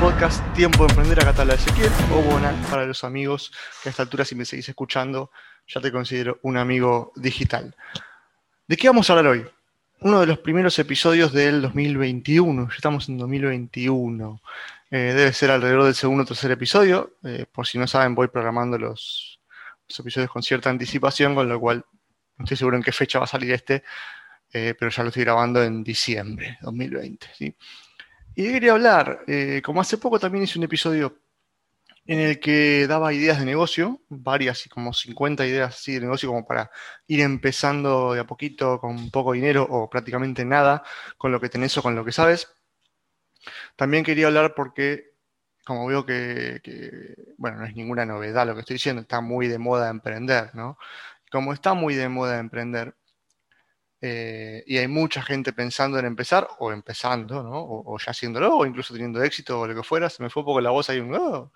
podcast Tiempo de Emprender, acá está la Ezequiel, o Bona para los amigos que a esta altura si me seguís escuchando ya te considero un amigo digital. ¿De qué vamos a hablar hoy? Uno de los primeros episodios del 2021, ya estamos en 2021. Eh, debe ser alrededor del segundo o tercer episodio. Eh, por si no saben, voy programando los, episodios con cierta anticipación, con lo cual no estoy seguro en qué fecha va a salir este, eh, pero ya lo estoy grabando en diciembre 2020. ¿sí? Y quería hablar, eh, como hace poco también hice un episodio en el que daba ideas de negocio, varias y como 50 ideas así de negocio como para ir empezando de a poquito con poco dinero o prácticamente nada con lo que tenés o con lo que sabes. También quería hablar porque, como veo que, bueno, no es ninguna novedad lo que estoy diciendo, está muy de moda emprender, ¿no? Como está muy de moda emprender, eh, y hay mucha gente pensando en empezar o empezando. O, ya haciéndolo, o incluso teniendo éxito o lo que fuera. Se me fue un poco la voz ahí, un, oh",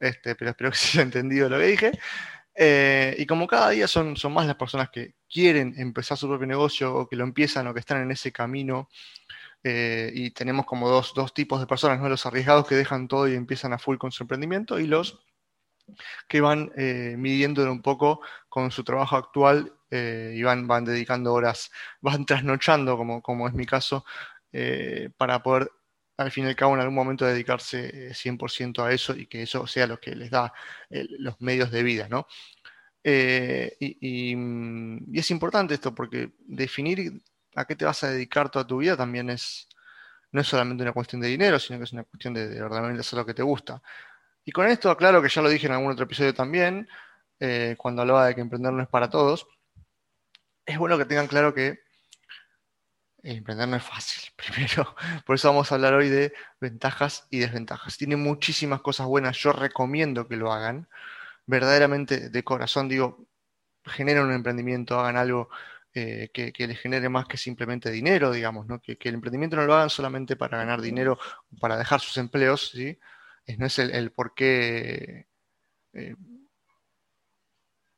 este, pero espero que se haya entendido lo que dije. Eh, y como cada día son, son más las personas que quieren empezar su propio negocio o que lo empiezan o que están en ese camino, eh, y tenemos como dos, dos, tipos de personas, ¿no? los arriesgados que dejan todo y empiezan a full con su emprendimiento y los que van midiéndolo un poco con su trabajo actual eh, y van, dedicando horas, van trasnochando, como, es mi caso, eh, para poder al fin y al cabo en algún momento dedicarse 100% a eso y que eso sea lo que les da los medios de vida, ¿no? Y, mm, y, es importante esto porque definir a qué te vas a dedicar toda tu vida también es, no es solamente una cuestión de dinero, sino que es una cuestión de, de verdaderamente hacer lo que te gusta. Y con esto, aclaro que ya lo dije en algún otro episodio también, eh, cuando hablaba de que emprender no es para todos, es bueno que tengan claro que emprender no es fácil, primero. Por eso vamos a hablar hoy de ventajas y desventajas. Tiene muchísimas cosas buenas, yo recomiendo que lo hagan. Verdaderamente, de corazón, digo, generen un emprendimiento, hagan algo eh, que, les genere más que simplemente dinero, digamos, ¿no? que, el emprendimiento no lo hagan solamente para ganar dinero, para dejar sus empleos, ¿sí? no es el, por qué. Eh,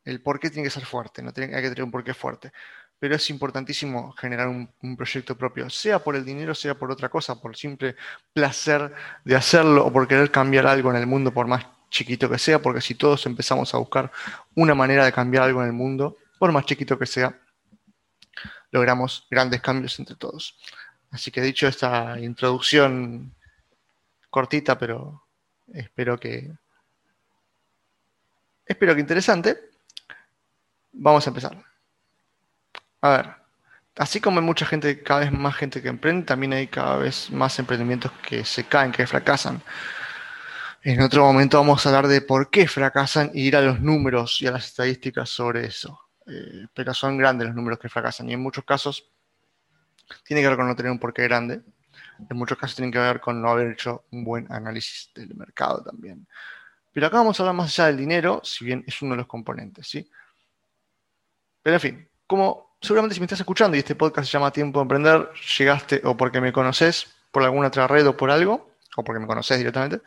el por qué tiene que ser fuerte, no tiene, hay que tener un porqué fuerte. Pero es importantísimo generar un, proyecto propio, sea por el dinero, sea por otra cosa, por simple placer de hacerlo o por querer cambiar algo en el mundo, por más chiquito que sea, porque si todos empezamos a buscar una manera de cambiar algo en el mundo, por más chiquito que sea, logramos grandes cambios entre todos. Así que dicho esta introducción cortita, pero Espero que. Espero que interesante. Vamos a empezar. A ver. Así como hay mucha gente, cada vez más gente que emprende, también hay cada vez más emprendimientos que se caen, que fracasan. En otro momento vamos a hablar de por qué fracasan y ir a los números y a las estadísticas sobre eso. Eh, pero son grandes los números que fracasan y en muchos casos tiene que ver con no tener un porqué grande en muchos casos tienen que ver con no haber hecho un buen análisis del mercado también. Pero acá vamos a hablar más allá del dinero, si bien es uno de los componentes, ¿sí? Pero en fin, como seguramente si me estás escuchando y este podcast se llama Tiempo de Emprender, llegaste o porque me conoces por alguna otra red o por algo, o porque me conoces directamente,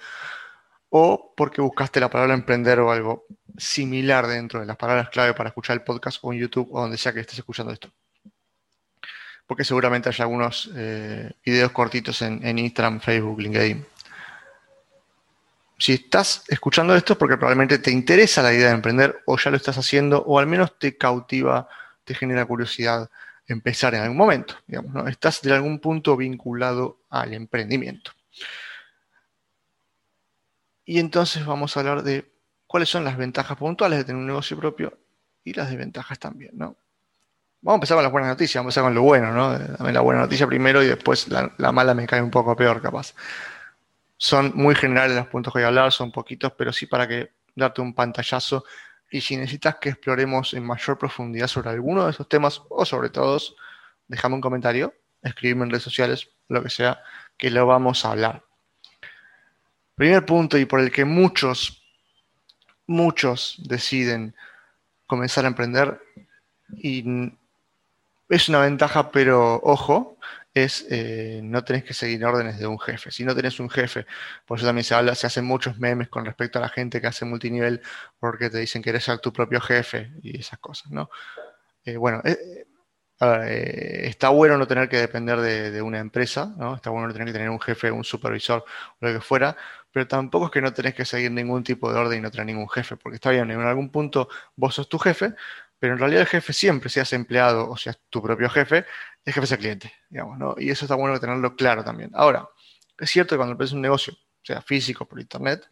o porque buscaste la palabra emprender o algo similar dentro de las palabras clave para escuchar el podcast o en YouTube o donde sea que estés escuchando esto porque seguramente hay algunos eh, videos cortitos en, Instagram, Facebook, LinkedIn. Si estás escuchando esto es porque probablemente te interesa la idea de emprender o ya lo estás haciendo o al menos te cautiva, te genera curiosidad empezar en algún momento. Digamos, Estás de algún punto vinculado al emprendimiento. Y entonces vamos a hablar de cuáles son las ventajas puntuales de tener un negocio propio y las desventajas también, ¿no? Vamos a empezar con las buenas noticias, vamos a empezar con lo bueno, ¿no? Dame la buena noticia primero y después la, mala me cae un poco peor, capaz. Son muy generales los puntos que voy a hablar, son poquitos, pero sí para que darte un pantallazo. Y si necesitas que exploremos en mayor profundidad sobre alguno de esos temas o sobre todos, déjame un comentario, escribirme en redes sociales, lo que sea, que lo vamos a hablar. Primer punto y por el que muchos, muchos deciden comenzar a emprender y es una ventaja, pero ojo, es eh, no tenés que seguir órdenes de un jefe. Si no tenés un jefe, por eso también se habla, se hacen muchos memes con respecto a la gente que hace multinivel porque te dicen que eres tu propio jefe y esas cosas, ¿no? Eh, bueno, eh, está bueno no tener que depender de, una empresa, ¿no? Está bueno no tener que tener un jefe, un supervisor lo que fuera, pero tampoco es que no tenés que seguir ningún tipo de orden y no tener ningún jefe, porque está bien, en algún punto vos sos tu jefe, pero en realidad el jefe siempre, seas empleado o seas tu propio jefe, el jefe es el cliente, digamos, ¿no? Y eso está bueno tenerlo claro también. Ahora, es cierto que cuando empiezas un negocio, sea físico, por internet,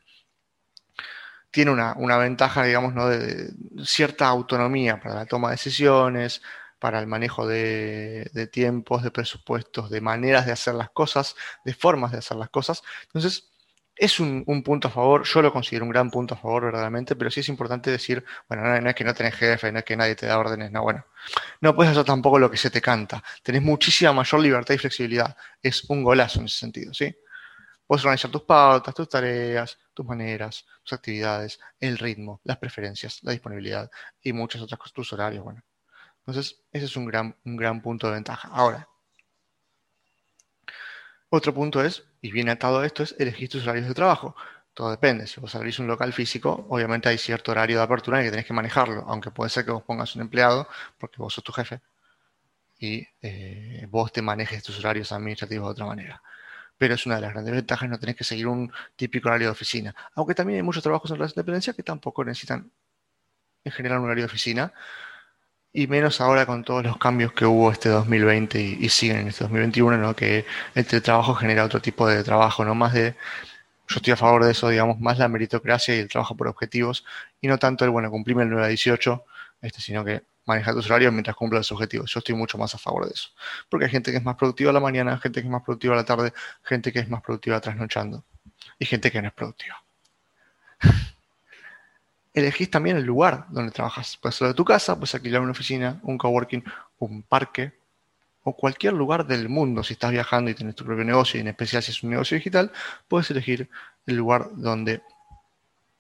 tiene una, ventaja, digamos, ¿no? de, cierta autonomía para la toma de decisiones, para el manejo de, tiempos, de presupuestos, de maneras de hacer las cosas, de formas de hacer las cosas. Entonces, es un, punto a favor, yo lo considero un gran punto a favor verdaderamente, pero sí es importante decir, bueno, no, es que no tenés jefe, no es que nadie te da órdenes, no, bueno, no puedes hacer tampoco lo que se te canta, tenés muchísima mayor libertad y flexibilidad, es un golazo en ese sentido, ¿sí? Puedes organizar tus pautas, tus tareas, tus maneras, tus actividades, el ritmo, las preferencias, la disponibilidad y muchas otras cosas, tus horarios, bueno. Entonces, ese es un gran, un gran punto de ventaja. Ahora, otro punto es, y viene atado a esto, es elegir tus horarios de trabajo. Todo depende. Si vos abrís un local físico, obviamente hay cierto horario de apertura en que tenés que manejarlo, aunque puede ser que vos pongas un empleado, porque vos sos tu jefe, y eh, vos te manejes tus horarios administrativos de otra manera. Pero es una de las grandes ventajas, no tenés que seguir un típico horario de oficina. Aunque también hay muchos trabajos en relación de dependencia que tampoco necesitan en general un horario de oficina, y menos ahora con todos los cambios que hubo este 2020 y, siguen en este 2021, ¿no? que el trabajo genera otro tipo de trabajo, no más de, yo estoy a favor de eso, digamos, más la meritocracia y el trabajo por objetivos, y no tanto el, bueno, cumplirme el 9 a 18, este, sino que manejar tus horarios mientras cumpla los objetivos. Yo estoy mucho más a favor de eso. Porque hay gente que es más productiva a la mañana, gente que es más productiva a la tarde, gente que es más productiva trasnochando, y gente que no es productiva elegís también el lugar donde trabajas. Puedes ser de tu casa, puedes alquilar una oficina, un coworking, un parque o cualquier lugar del mundo. Si estás viajando y tienes tu propio negocio, y en especial si es un negocio digital, puedes elegir el lugar donde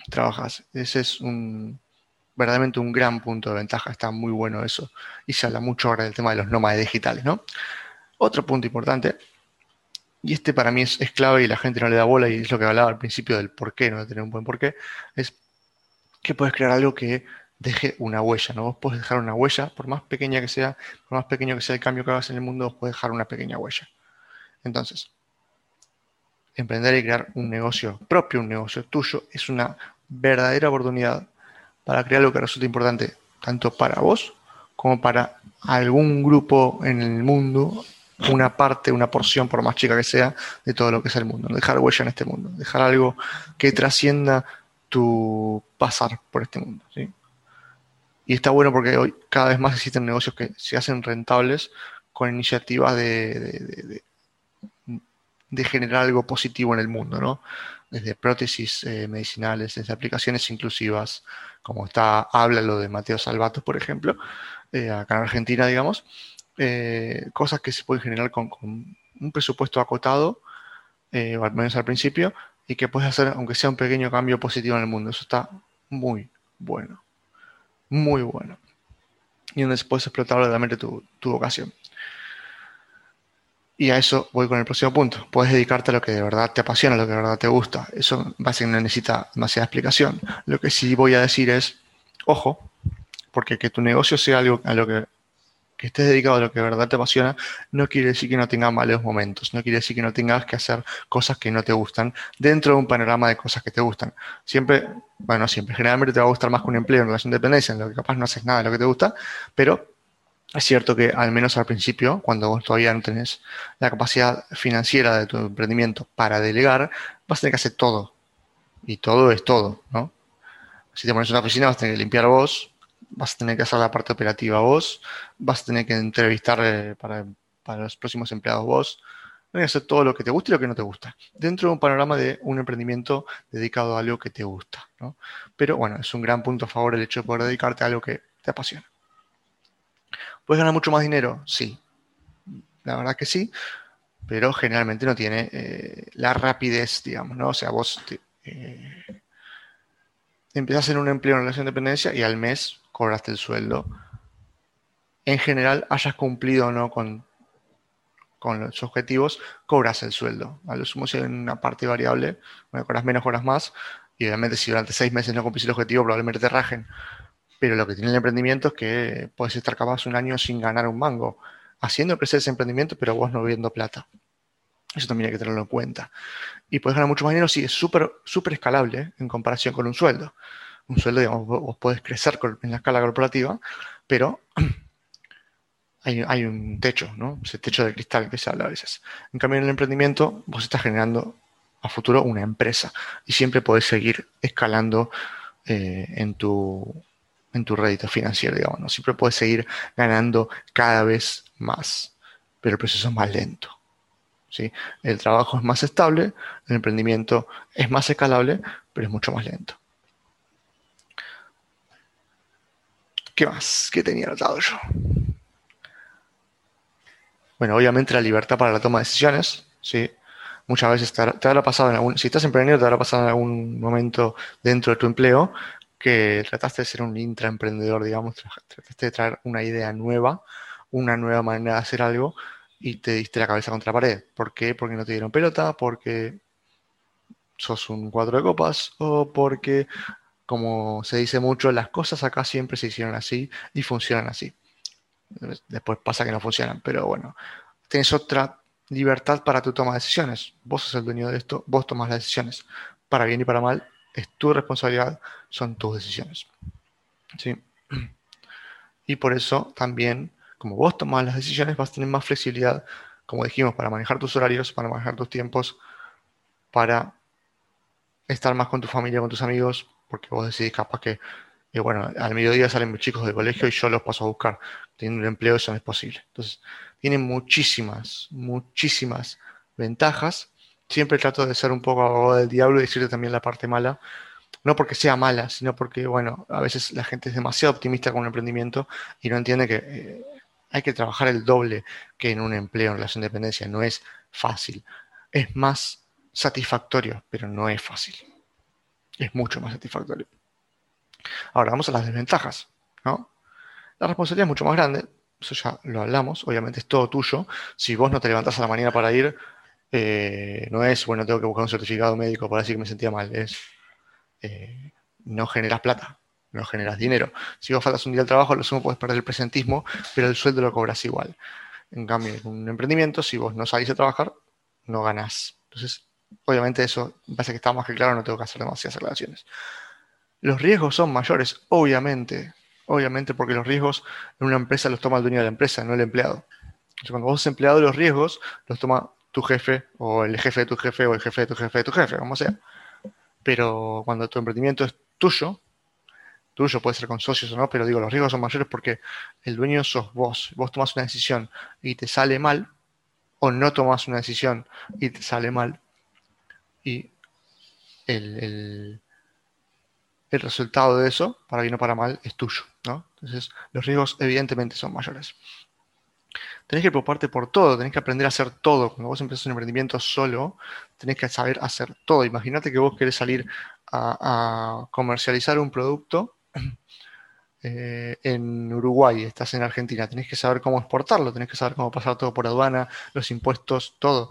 trabajas. Ese es un verdaderamente un gran punto de ventaja. Está muy bueno eso. Y se habla mucho ahora del tema de los nómades digitales, ¿no? Otro punto importante, y este para mí es, clave y la gente no le da bola, y es lo que hablaba al principio del por qué, no de tener un buen porqué, es que puedes crear algo que deje una huella, ¿no? Vos puedes dejar una huella, por más pequeña que sea, por más pequeño que sea el cambio que hagas en el mundo, vos puedes dejar una pequeña huella. Entonces, emprender y crear un negocio propio, un negocio tuyo, es una verdadera oportunidad para crear algo que resulte importante tanto para vos como para algún grupo en el mundo, una parte, una porción, por más chica que sea, de todo lo que es el mundo. Dejar huella en este mundo, dejar algo que trascienda tu pasar por este mundo. ¿sí? Y está bueno porque hoy cada vez más existen negocios que se hacen rentables con iniciativas de, de, generar algo positivo en el mundo, ¿no? Desde prótesis eh, medicinales, desde aplicaciones inclusivas, como está, habla lo de Mateo Salvato, por ejemplo, eh, acá en Argentina, digamos, eh, cosas que se pueden generar con, con un presupuesto acotado, al menos al principio, y que puedes hacer, aunque sea un pequeño cambio positivo en el mundo. Eso está muy bueno. Muy bueno. Y donde puedes explotar verdaderamente tu, tu vocación. Y a eso voy con el próximo punto. Puedes dedicarte a lo que de verdad te apasiona, a lo que de verdad te gusta. Eso básicamente no necesita demasiada explicación. Lo que sí voy a decir es, ojo, porque que tu negocio sea algo a lo que que estés dedicado a lo que verdad te apasiona, no quiere decir que no tengas malos momentos, no quiere decir que no tengas que hacer cosas que no te gustan dentro de un panorama de cosas que te gustan. Siempre, bueno, siempre, generalmente te va a gustar más que un empleo en relación de dependencia, en lo que capaz no haces nada de lo que te gusta, pero es cierto que al menos al principio, cuando vos todavía no tenés la capacidad financiera de tu emprendimiento para delegar, vas a tener que hacer todo. Y todo es todo, ¿no? Si te pones una oficina, vas a tener que limpiar vos, vas a tener que hacer la parte operativa vos, vas a tener que entrevistar eh, para, los próximos empleados vos, vas a hacer todo lo que te gusta y lo que no te gusta, dentro de un panorama de un emprendimiento dedicado a algo que te gusta. Pero bueno, es un gran punto a favor el hecho de poder dedicarte a algo que te apasiona. ¿Puedes ganar mucho más dinero? Sí, la verdad que sí, pero generalmente no tiene eh, la rapidez, digamos, ¿no? O sea, vos te, eh, empiezas en un empleo en relación de dependencia y al mes cobraste el sueldo. En general, hayas cumplido o no con, con los objetivos, cobras el sueldo. A lo sumo si hay una parte variable, bueno, cobras menos, cobras más. Y obviamente si durante seis meses no cumplís el objetivo, probablemente te rajen. Pero lo que tiene el emprendimiento es que puedes estar capaz un año sin ganar un mango, haciendo crecer ese emprendimiento, pero vos no viendo plata. Eso también hay que tenerlo en cuenta. Y puedes ganar mucho más dinero si es súper súper escalable en comparación con un sueldo. Un sueldo, digamos, vos podés crecer en la escala corporativa, pero hay, un techo, ¿no? Ese techo de cristal que se habla a veces. En cambio, en el emprendimiento, vos estás generando a futuro una empresa y siempre podés seguir escalando eh, en, tu, en tu rédito financiero, digamos, ¿no? Siempre puedes seguir ganando cada vez más, pero el proceso es más lento. ¿sí? El trabajo es más estable, el emprendimiento es más escalable, pero es mucho más lento. ¿Qué más? ¿Qué tenía notado yo? Bueno, obviamente la libertad para la toma de decisiones, ¿sí? Muchas veces te, habrá pasado en algún, si estás emprendiendo, te habrá pasado en algún momento dentro de tu empleo que trataste de ser un intraemprendedor, digamos, trataste de traer una idea nueva, una nueva manera de hacer algo y te diste la cabeza contra la pared. ¿Por qué? Porque no te dieron pelota, porque sos un cuatro de copas o porque, como se dice mucho, las cosas acá siempre se hicieron así y funcionan así. Después pasa que no funcionan, pero bueno, tienes otra libertad para tu toma de decisiones. Vos sos el dueño de esto, vos tomas las decisiones. Para bien y para mal, es tu responsabilidad, son tus decisiones. ¿Sí? Y por eso también, como vos tomas las decisiones, vas a tener más flexibilidad, como dijimos, para manejar tus horarios, para manejar tus tiempos, para estar más con tu familia, con tus amigos, porque vos decidís capaz que bueno, al mediodía salen mis chicos del colegio y yo los paso a buscar. Teniendo un empleo eso no es posible. Entonces, tiene muchísimas, muchísimas ventajas. Siempre trato de ser un poco abogado del diablo y decirte también la parte mala. No porque sea mala, sino porque, bueno, a veces la gente es demasiado optimista con un emprendimiento y no entiende que eh, hay que trabajar el doble que en un empleo en relación de dependencia. No es fácil. Es más satisfactorio, pero no es fácil. Es mucho más satisfactorio. Ahora vamos a las desventajas. ¿no? La responsabilidad es mucho más grande, eso ya lo hablamos, obviamente es todo tuyo. Si vos no te levantás a la mañana para ir, eh, no es, bueno, tengo que buscar un certificado médico para decir que me sentía mal, es, eh, no generas plata, no generas dinero. Si vos faltas un día al trabajo, lo sumo puedes perder el presentismo, pero el sueldo lo cobras igual. En cambio, en un emprendimiento, si vos no salís a trabajar, no ganás. Entonces, obviamente eso, me parece que está más que claro, no tengo que hacer demasiadas aclaraciones. Los riesgos son mayores, obviamente, obviamente porque los riesgos en una empresa los toma el dueño de la empresa, no el empleado. Cuando vos empleado, los riesgos los toma tu jefe o el jefe de tu jefe o el jefe de tu jefe de tu jefe, como sea. Pero cuando tu emprendimiento es tuyo, tuyo puede ser con socios o no, pero digo, los riesgos son mayores porque el dueño sos vos. Vos tomas una decisión y te sale mal, o no tomas una decisión y te sale mal, y el, el resultado de eso, para bien o para mal, es tuyo. ¿no? Entonces, los riesgos evidentemente son mayores. Tenés que preocuparte por todo, tenés que aprender a hacer todo. Cuando vos empezás un emprendimiento solo, tenés que saber hacer todo. Imagínate que vos querés salir a, comercializar un producto eh, en Uruguay, estás en Argentina, tenés que saber cómo exportarlo, tenés que saber cómo pasar todo por aduana, los impuestos, todo.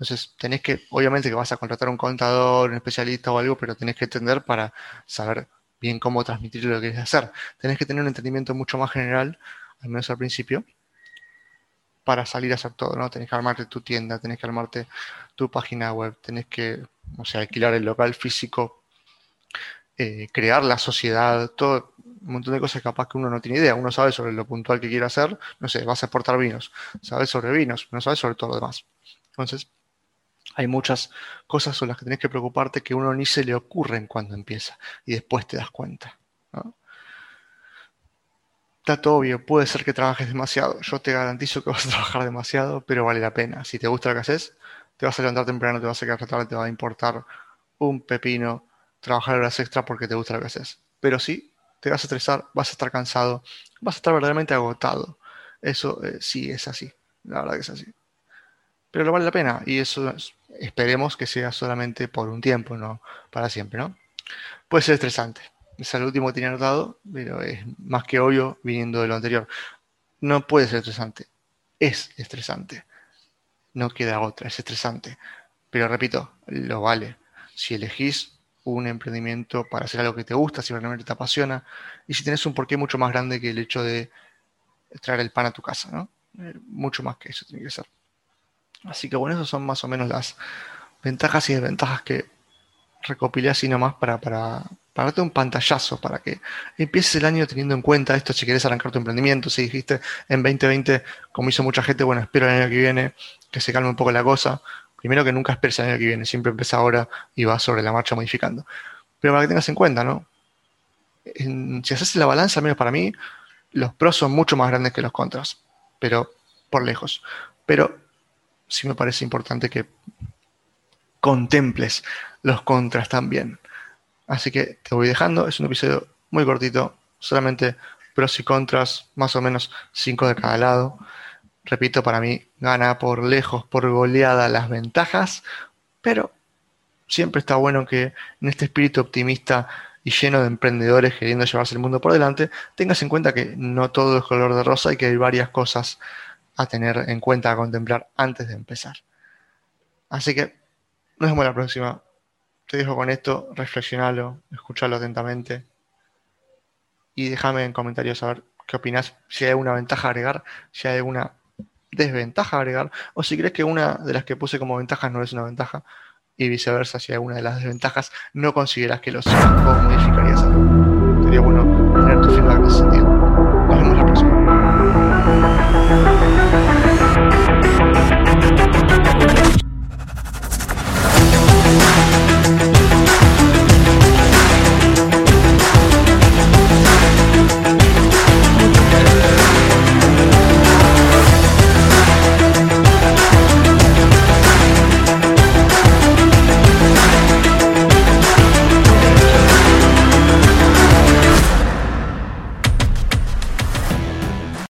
Entonces, tenés que, obviamente que vas a contratar un contador, un especialista o algo, pero tenés que entender para saber bien cómo transmitir lo que querés hacer. Tenés que tener un entendimiento mucho más general, al menos al principio, para salir a hacer todo, ¿no? Tenés que armarte tu tienda, tenés que armarte tu página web, tenés que, o sea, alquilar el local físico, eh, crear la sociedad, todo, un montón de cosas capaz que uno no tiene idea. Uno sabe sobre lo puntual que quiere hacer, no sé, vas a exportar vinos, sabes sobre vinos, no sabes sobre todo lo demás. Entonces, hay muchas cosas sobre las que tenés que preocuparte que uno ni se le ocurren cuando empieza y después te das cuenta. Está todo bien, puede ser que trabajes demasiado. Yo te garantizo que vas a trabajar demasiado, pero vale la pena. Si te gusta lo que haces, te vas a levantar temprano, te vas a quedar tarde, te va a importar un pepino trabajar horas extra porque te gusta lo que haces. Pero sí, te vas a estresar, vas a estar cansado, vas a estar verdaderamente agotado. Eso eh, sí es así, la verdad que es así. Pero lo vale la pena y eso es, esperemos que sea solamente por un tiempo, no para siempre, ¿no? Puede ser estresante. Es el último que tenía anotado, pero es más que obvio viniendo de lo anterior. No puede ser estresante. Es estresante. No queda otra, es estresante. Pero repito, lo vale. Si elegís un emprendimiento para hacer algo que te gusta, si realmente te apasiona, y si tienes un porqué mucho más grande que el hecho de traer el pan a tu casa, ¿no? Eh, mucho más que eso tiene que ser. Así que bueno, esas son más o menos las ventajas y desventajas que recopilé así nomás para, para, darte un pantallazo, para que empieces el año teniendo en cuenta esto si quieres arrancar tu emprendimiento, si dijiste en 2020, como hizo mucha gente, bueno, espero el año que viene que se calme un poco la cosa. Primero que nunca esperes el año que viene, siempre empieza ahora y vas sobre la marcha modificando. Pero para que tengas en cuenta, ¿no? si haces la balanza, al menos para mí, los pros son mucho más grandes que los contras, pero por lejos. Pero sí me parece importante que contemples los contras también. Así que te voy dejando, es un episodio muy cortito, solamente pros y contras, más o menos cinco de cada lado. Repito, para mí gana por lejos, por goleada las ventajas, pero siempre está bueno que en este espíritu optimista y lleno de emprendedores queriendo llevarse el mundo por delante, tengas en cuenta que no todo es color de rosa y que hay varias cosas a tener en cuenta, a contemplar antes de empezar. Así que nos vemos la próxima. Te dejo con esto, reflexionalo, escúchalo atentamente y déjame en comentarios saber qué opinas, si hay alguna ventaja a agregar, si hay alguna desventaja a agregar, o si crees que una de las que puse como ventajas no es una ventaja, y viceversa, si alguna de las desventajas no consideras que lo sea, o modificarías algo.